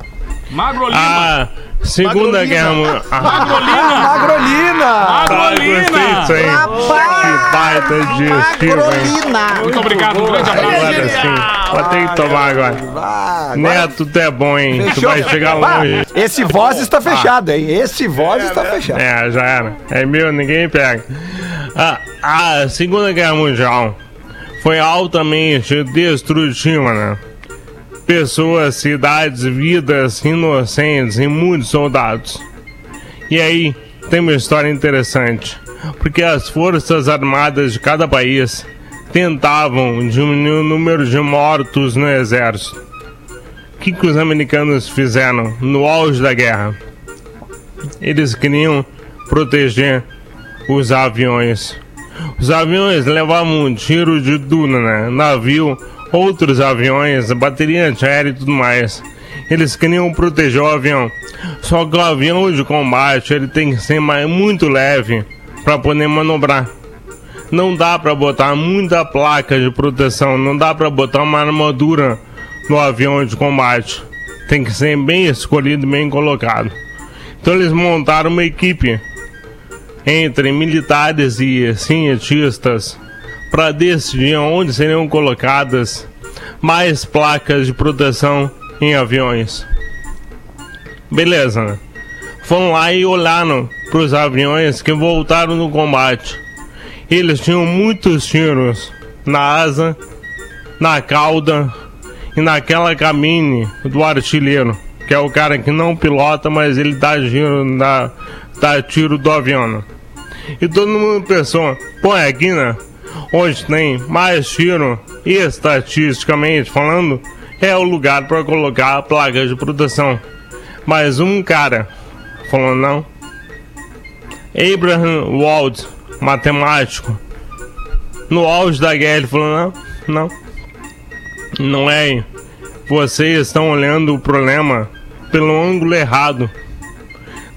Magro Lima. A Segunda Guerra Mundial. Ah, <laughs> Magrolina. Magrolina! ah, gostei Magrolina. Que baita de hein? Magrolina. Muito obrigado, um grande abraço. Agora sim. Vou ter que tomar agora. Ah, agora Neto, tu é bom, hein? Tu fechou. vai chegar Ah, longe. esse voz está fechado, hein? Esse voz está fechado. É, já era. É meu, ninguém pega. A, a Segunda Guerra Mundial foi altamente destrutiva, né? Pessoas, cidades, vidas inocentes e muitos soldados. E aí, tem uma história interessante. Porque as forças armadas de cada país tentavam diminuir o número de mortos no exército. Que, que os americanos fizeram no auge da guerra? Eles queriam proteger os aviões. Os aviões levavam um tiro de duna, né? Navio, outros aviões, bateria antiaérea e tudo mais. Eles queriam proteger o avião. Só que o avião de combate ele tem que ser mais, muito leve para poder manobrar. Não dá para botar muita placa de proteção, não dá para botar uma armadura no avião de combate. Tem que ser bem escolhido, bem colocado. Então eles montaram uma equipe entre militares e cientistas para decidir onde seriam colocadas mais placas de proteção em aviões. Beleza, né? Foram lá e olharam para os aviões que voltaram no combate. Eles tinham muitos tiros na asa, na cauda e naquela cabine do artilheiro, que é o cara que não pilota, mas ele dá giro, dá, dá tiro do avião. E todo mundo pensou, pô, é aqui, né? Onde tem mais tiro, estatisticamente falando, é o lugar para colocar a placa de proteção. Mas um cara falou não. Abraham Wald, matemático, no auge da guerra, ele falou: não, não, não é. aí. Vocês estão olhando o problema pelo ângulo errado.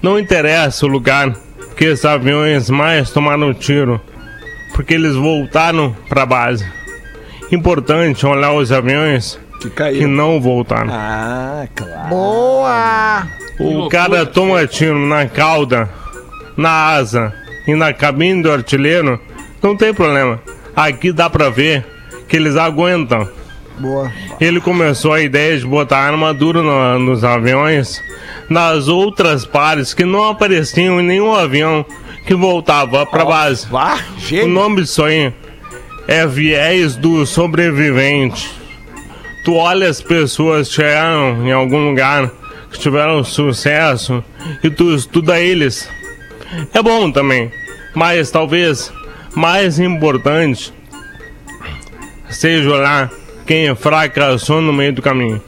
Não interessa o lugar que esses aviões mais tomaram tiro, porque eles voltaram para a base. Importante olhar os aviões Que que não voltaram. Ah, claro. Boa. O cara toma tiro na cauda, na asa e na cabine do artilheiro, não tem problema. Aqui dá pra ver que eles aguentam. Boa. Ele começou a ideia de botar armadura no- nos aviões, nas outras pares que não apareciam em nenhum avião que voltava pra base. Vá, O nome disso aí é viés do sobrevivente. Tu olha as pessoas que chegaram em algum lugar, que tiveram sucesso, e tu estuda eles. É bom também, mas talvez mais importante seja olhar quem fracassou no meio do caminho.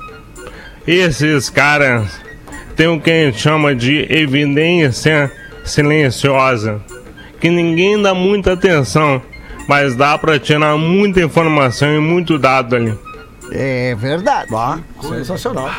Esses caras têm o que a gente chama de evidência silenciosa, que ninguém dá muita atenção, mas dá pra tirar muita informação e muito dado ali. É verdade. Vá, sensacional.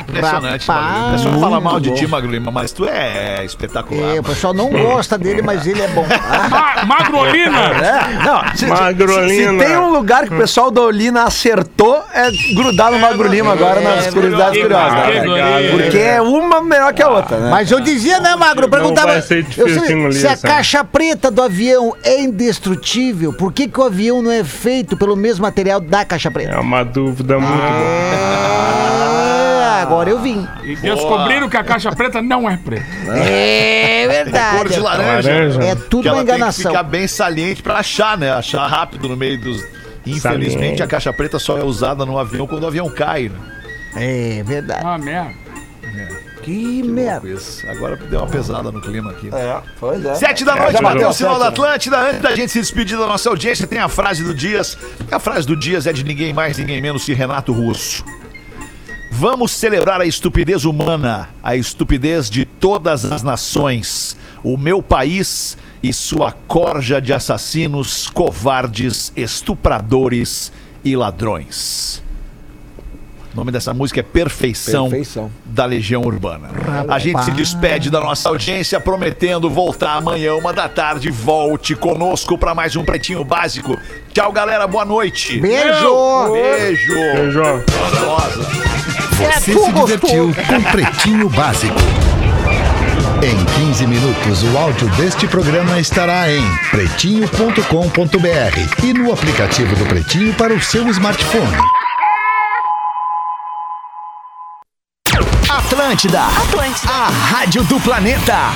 Impressionante, Rapaz. Magro. O pessoal fala mal de ti, Magro Lima, mas tu é espetacular. É, o pessoal não gosta dele, mas ele é bom. <laughs> Ma Magrolina. <laughs> É, não, se, Magrolina. se, se tem um lugar que o pessoal da Olina acertou, é grudar no Magro Lima agora nas curiosidades curiosas. Né? Porque é uma melhor que a outra, né? Mas eu dizia, né, Magro? Eu perguntava. vai ser eu sei, se a caixa preta do avião é indestrutível, por que, que o avião não é feito pelo mesmo material da caixa preta? É uma dúvida muito boa. É, agora eu vim. E descobriram que a caixa preta não é preta. É verdade. Cor de laranja. Laranja. É Que tudo ela uma tem que enganação. ficar bem saliente pra achar, né? Achar rápido no meio dos. Infelizmente, Saliente. a caixa preta só é usada no avião quando o avião cai. Né? É verdade. Ah, merda. Que merda. Isso. Agora deu uma pesada no clima aqui. É, pois é. Sete da noite, já bateu o sinal da né? Atlântida. Antes da gente se despedir da nossa audiência, tem a frase do Dias. A frase do Dias é de ninguém mais, ninguém menos que Renato Russo. Vamos celebrar a estupidez humana, a estupidez de todas as nações, o meu país e sua corja de assassinos, covardes, estupradores e ladrões. O nome dessa música é Perfeição, Perfeição. da Legião Urbana. A gente se despede da nossa audiência prometendo voltar amanhã, uma da tarde. Volte conosco para mais um Pretinho Básico. Tchau, galera. Boa noite. Beijo! Beijo. Beijo. Você se divertiu com Pretinho Básico. Em 15 minutos, o áudio deste programa estará em pretinho.com.br e no aplicativo do Pretinho para o seu smartphone. Atlântida, Atlântida, a rádio do planeta.